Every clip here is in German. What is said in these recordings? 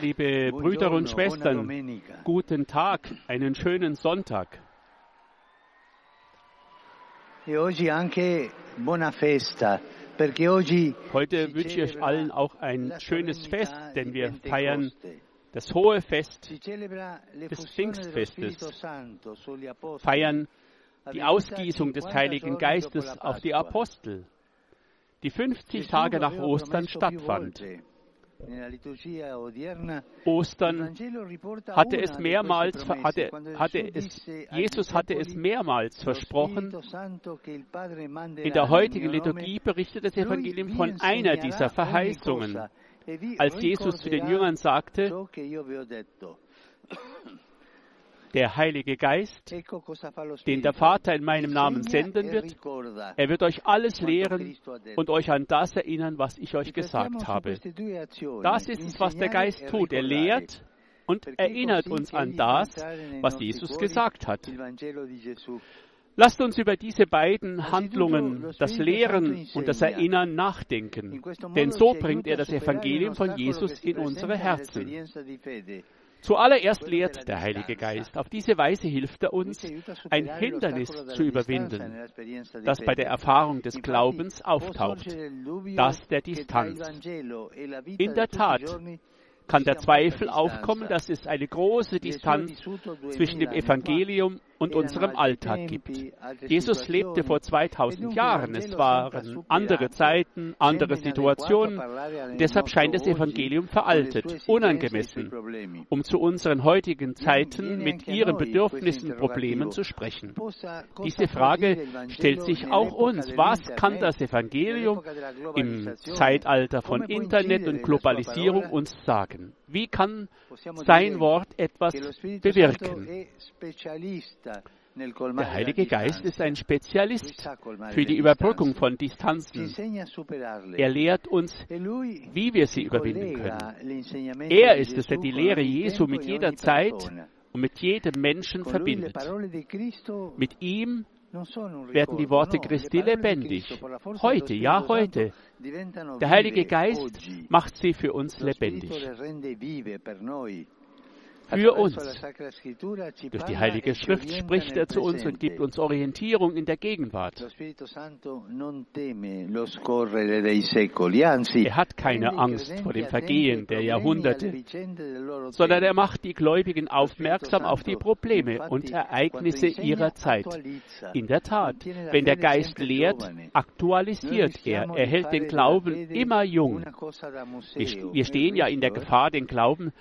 Liebe Brüder und Schwestern, guten Tag, einen schönen Sonntag. e Heute wünsche ich allen auch ein schönes Fest, denn wir feiern das hohe Fest, des Pfingstfestes. Feiern die Ausgießung des 50 Heiligen Geistes auf die. Apostel, die 50 Gesù Tage nach Ostern stattfand. Ostern hatte es mehrmals, hatte, hatte es, Jesus hatte es mehrmals "Lo versprochen. In der heutigen Liturgie berichtet das Evangelium von einer dieser Verheißungen, e als Jesus zu den Jüngern sagte, der Heilige Geist, den der Vater in meinem Namen senden wird, er wird euch alles lehren und euch an das erinnern, was ich euch gesagt habe. Das ist es, was der Geist tut. Er lehrt und erinnert uns an das, was Jesus gesagt hat. Lasst uns über diese beiden Handlungen, das Lehren und das Erinnern, In nachdenken. Denn so bringt er das Evangelium von Jesus in unsere Herzen. Zuallererst lehrt der Heilige Geist. Auf diese Weise hilft er uns, ein Hindernis zu überwinden, das bei der. Erfahrung des Glaubens auftaucht. Das der Distanz. In der Tat kann der Zweifel aufkommen, dass es eine große Distanz zwischen dem 2000 anni fa. Evangelium und unserem Alltag gibt. Jesus lebte vor E 2000 dunque il Jahren. Es waren andere Zeiten, andere Situationen. Deshalb scheint das Evangelium veraltet, unangemessen, um zu unseren heutigen Zeiten mit ihren Bedürfnissen, questo Problemen zu sprechen. Diese Frage stellt sich auch uns. Was kann dell'internet, das Evangelium im? Zeitalter von Internet und Globalisierung uns sagen? Wie kann sein Wort etwas bewirken? Der Heilige Geist ist ein Spezialist für die Überbrückung von Distanzen. Er lehrt uns, E wie wir sie überwinden können. Er ist es, der die Lehre Jesu mit e jeder Zeit und mit jedem Menschen verbindet. Mit ihm werden die Worte Christi lebendig. Heute, ja, heute. Der Heilige Geist macht sie für uns lebendig. Für Attraverso uns. Durch die Heilige e Schrift spricht er zu uns und gibt uns Orientierung in der Gegenwart. Er hat keine Angst vor dem Vergehen der Jahrhunderte, sondern er macht die Gläubigen aufmerksam auf die Probleme und Ereignisse ihrer Zeit. In der Tat, wenn der Geist lehrt, aktualisiert er, er hält den Glauben immer jung. Wir, è stehen ja in der eh. Gefahr, den Glauben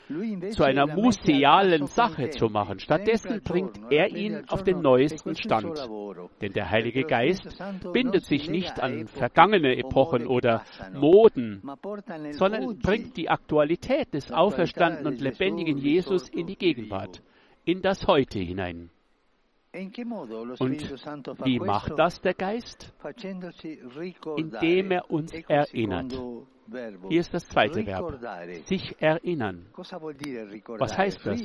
zu einer la mette al musealen passo con i Sache zu machen. Stattdessen bringt er ihn auf den neuesten Stand. Denn der Heilige Geist bindet si sich nicht an vergangene Epochen oder Moden, sondern bringt die Aktualität des auferstandenen und lebendigen Jesus in die Gegenwart, in das Heute hinein. Und wie macht das der Geist? Indem er uns erinnert. Hier ist das zweite Verb. Sich erinnern. Was heißt das?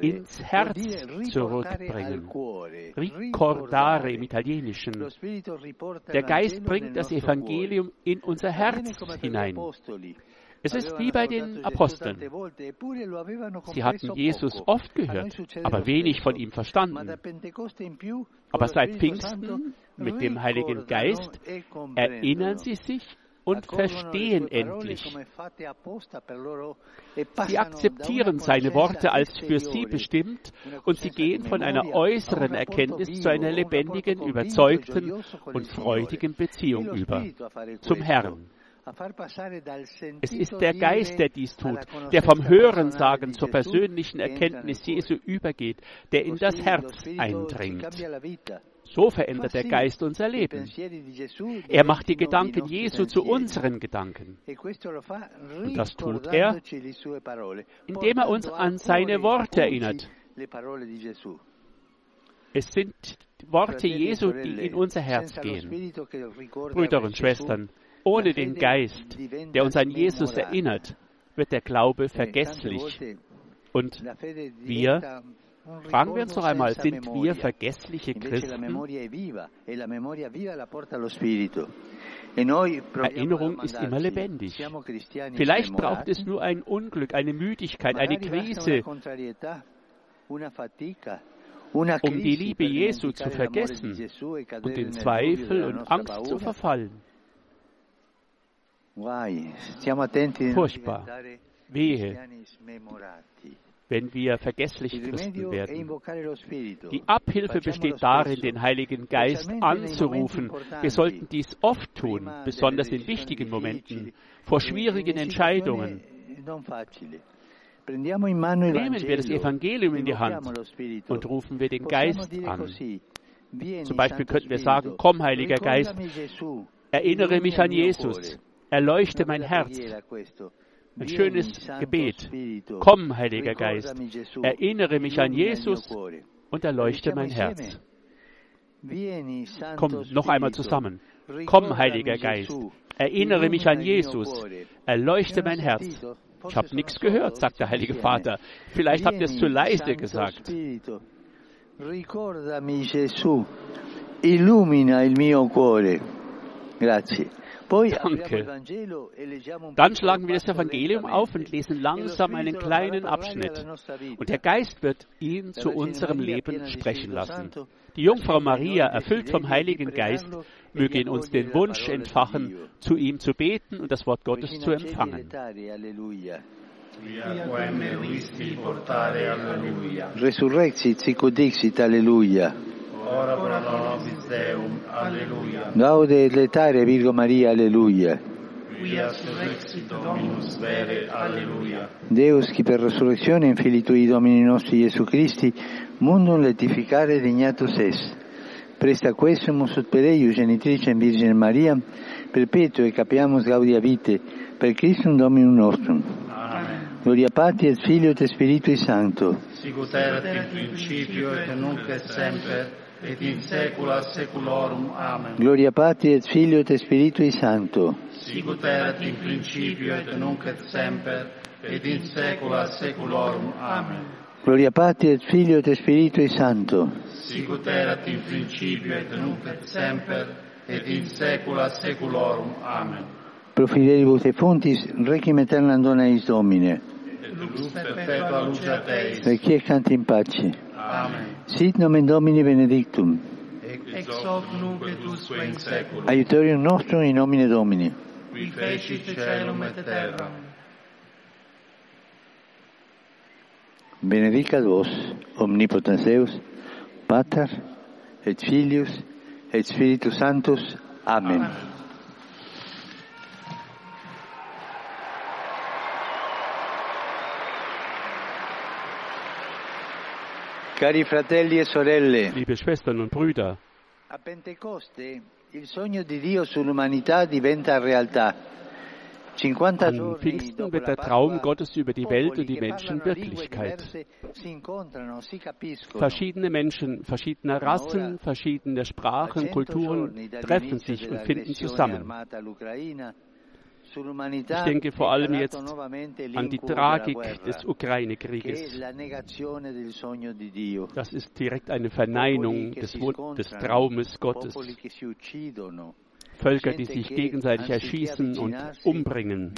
Ins Herz zurückbringen. Ricordare im Italienischen. Der Geist bringt das Evangelium in unser Herz hinein. Es ist wie bei den Aposteln. Sie hatten Jesus oft gehört, aber wenig von ihm verstanden. Aber seit Pfingsten mit dem Heiligen Geist e erinnern sie sich und verstehen endlich. e Sie akzeptieren seine Worte als für sie bestimmt und sie gehen von einer äußeren Erkenntnis zu einer lebendigen, convinto, überzeugten und freudigen Beziehung über zum Herrn. Es ist der Geist, der dies tut, der vom Hörensagen zur persönlichen Erkenntnis. Jesu übergeht, der in das Herz eindringt. So verändert der Geist unser Leben. Er macht die Gedanken Jesu zu unseren Gedanken, E Und das tut er, indem er uns an seine cuore Worte erinnert. Es sind Worte e Jesu, die in unser Herz gehen. Brüder und Schwestern, ohne den Geist, der uns an Jesus erinnert, wird der Glaube E vergesslich. Und wir, fragen wir uns noch einmal, sind wir vergessliche Christen? e Spirito. Erinnerung ist immer lebendig. Vielleicht braucht es nur ein Unglück, eine Müdigkeit, eine Krise, um die Liebe Jesu zu vergessen e und in Zweifel und Angst zu verfallen. Furchtbar. Wehe, wenn wir vergesslich Christen werden. Die Abhilfe besteht darin, den Heiligen Geist anzurufen. Wir sollten dies oft tun, besonders in wichtigen Momenten, vor schwierigen Entscheidungen. Nehmen wir das Evangelium in die Hand und rufen wir den Geist an. Zum Beispiel könnten wir sagen, komm, Heiliger Geist, erinnere mich an Jesus, erleuchte mein Herz. Ein schönes Gebet. Komm, Heiliger Geist, erinnere mich an Jesus und erleuchte mein Herz. Komm, noch einmal zusammen. Komm, Heiliger Geist, erinnere mich an Jesus, erleuchte mein Herz. Ich habe nichts gehört, sagt der Heilige Vater. Vielleicht habt ihr es zu leise gesagt. Gesù, illumina il mio cuore. Grazie. Danke. Dann schlagen wir das Evangelium auf und lesen langsam einen kleinen Abschnitt. Und der Geist wird ihn zu unserem Leben sprechen lassen. Die Jungfrau Maria, erfüllt vom Heiligen Geist, möge in uns den Wunsch entfachen, zu ihm zu beten und das Wort Gottes zu empfangen. Resurrexit sic udixit, Alleluia. Ora pro nobis Deum, Alleluia. Gaude et letare Virgo Maria, Alleluia. Quia surrexit Dominus vere, Alleluia. Deus, qui per resurrezione infinitui Domini nostri Gesù Christi, mundum letificare dignatus est. Presta quesumus ut per eius genitricem Virgine Maria, perpetuo e capiamus gaudia vite, per Christum Dominum nostrum. Amen. Gloria Patri et Filio et Spiritui Sancto. Sicut erat in principio et nunc et semper, et in saecula saeculorum. Amen. Gloria Patri et Filio et Spiritui Sancto. Sicut erat in principio et nunc et semper, et in saecula saeculorum. Amen. Gloria Patri et Filio et Spiritui Sancto. Sicut erat in principio et nunc et semper, et in saecula saeculorum. Amen. Pro fidelibus et fontis, requiem aeternam dona eis Domine. Et lux perpetua luce Teis. Requiescant in pace. Amen. Sit nomen Domini benedictum. Ex hoc nunc et usque in saeculum. Aiutorium nostrum in nomine Domini. Qui fecit caelum et terram. Benedicat vos, omnipotens Deus, Pater, et Filius, et Spiritus Sanctus. Amen. Cari fratelli e sorelle, Liebe Schwestern und Brüder, a Pentecoste il sogno di Dio sull'umanità diventa realtà. 50 an Pfingsten wird der Traum Gottes über die Welt und die che Menschen Wirklichkeit. Verschiedene Menschen, verschiedener Rassen, verschiedener Sprachen, Kulturen treffen sich und finden zusammen. Ich denke vor allem jetzt an die Tragik des Ukraine-Krieges. Das ist direkt eine Verneinung des, des Traumes Gottes. Völker, die sich gegenseitig erschießen und umbringen.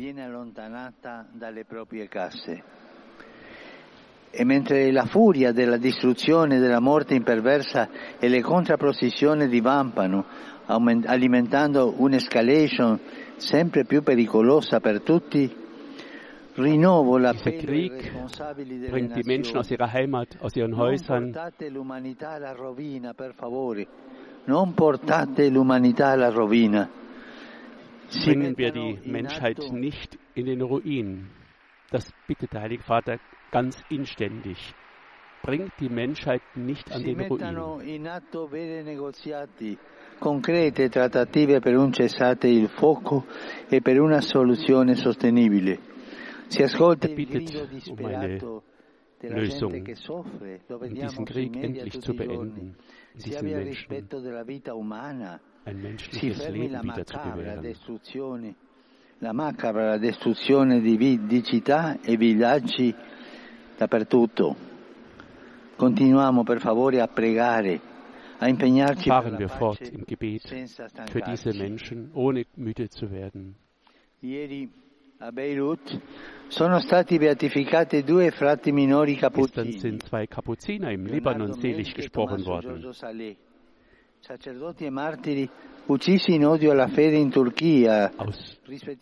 E mentre la furia della distruzione, della morte imperversa e le contrapposizioni divampano, alimentando un'escalation sempre più pericolosa per tutti, rinnovo Dieser l'appello ai Krieg bringt die Menschen aus ihrer Heimat, aus ihren Non Häusern. portate l'umanità alla rovina, per favore. Non portate l'umanità alla rovina. Bringen wir die Menschheit nicht in den Ruin. Das bittet der Heilige Vater ganz inständig. Bringt die Menschheit nicht an den Ruin. concrete trattative per un cessate il fuoco e per una soluzione sostenibile. Si ascolta il grido eine disperato della Lösung, gente che soffre, lo vediamo sui media tutti i giorni. Si abbia il rispetto della vita umana, si fermi la macabra gewähren. La macabra distruzione di, di città e villaggi dappertutto. Continuiamo per favore a pregare fahren wir fort im Gebet für diese Menschen, ohne müde zu werden. Sono stati beatificati due frati minori Gestern sind zwei Kapuziner im Libanon selig gesprochen worden. Aus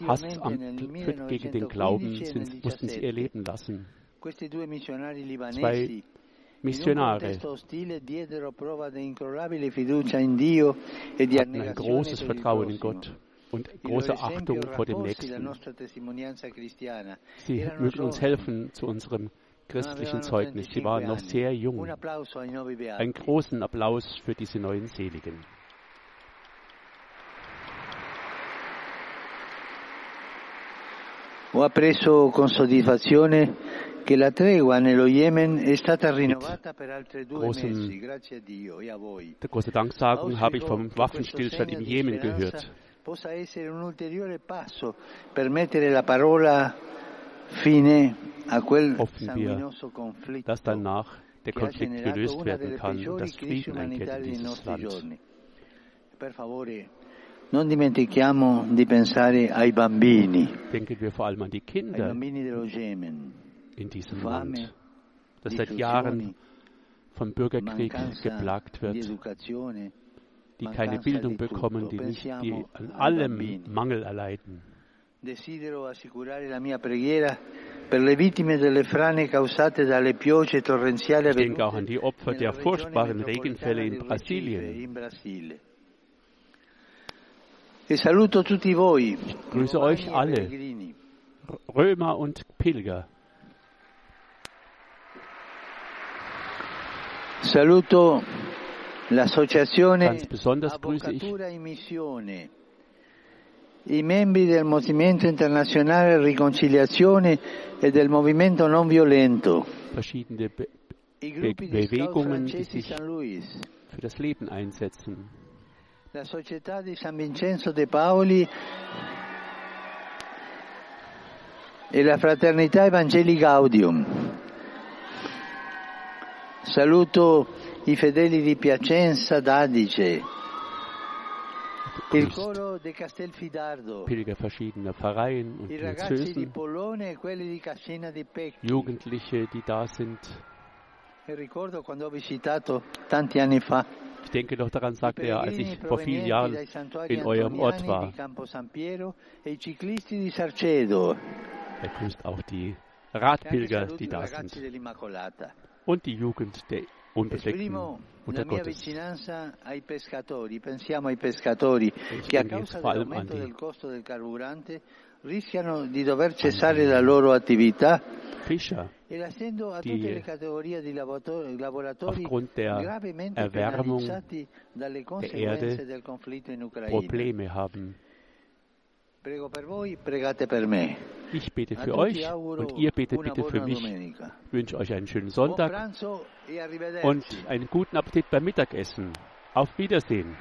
Hass am, gegen den Glauben sind, mussten sie ihr Leben lassen. Zwei Missionare hatten ein großes Vertrauen in Gott und große Achtung vor dem Nächsten. Sie mögen uns helfen zu unserem christlichen Zeugnis. Sie waren noch sehr jung. Einen großen Applaus für diese neuen Seligen. Ho appreso con soddisfazione che la tregua nello Yemen è stata rinnovata per altre due mesi, grazie a Dio e a voi. Der große Danksagung habe ich vom Waffenstillstand im Jemen gehört. Possa essere un ulteriore passo per mettere la parola sanguinoso conflitto dass danach der Konflikt gelöst werden kann, dass Frieden einkehrt in dieses Land. Bambini. Denken wir vor allem an die Kinder in diesem Land, das seit Jahren vom Bürgerkrieg geplagt wird, die keine Bildung bekommen, die, nicht, die an allem Mangel erleiden. Desidero assicurare la mia preghiera Ich denke auch an die Opfer der furchtbaren Regenfälle in Brasilien. E tutti voi. Grüße euch alle, Römer und Pilger. Ganz besonders grüße ich e i membri del Movimento Internazionale Riconciliazione e del Movimento Non Violento, verschiedene Be Be Bewegungen, die sich für das Leben einsetzen. la Società di San Vincenzo de Paoli e la Fraternità Evangeli Gaudium. Saluto i fedeli di Piacenza d'Adige, Castelfidardo, Pilger verschiedener Vereine und Diözesen, e. Jugendliche, die da sind. E Ich denke noch daran, sagte er, als ich vor vielen Jahren in eurem Ort war. e Er grüßt auch die Radpilger, die da sind. Und die Jugend der Unter la mia vicinanza ai pescatori, pensiamo ai pescatori che a causa dell'aumento del costo del carburante rischiano di dover cessare la loro attività. E lasciando a tutte le categorie di lavoratori, gravemente penalizzati dalle conseguenze del conflitto in Ucraina. Probleme haben. Prego per voi, pregate per me. Ich bete für euch und ihr betet bitte für mich. Ich wünsche euch einen schönen Sonntag e und einen guten Appetit beim Mittagessen. Auf Wiedersehen.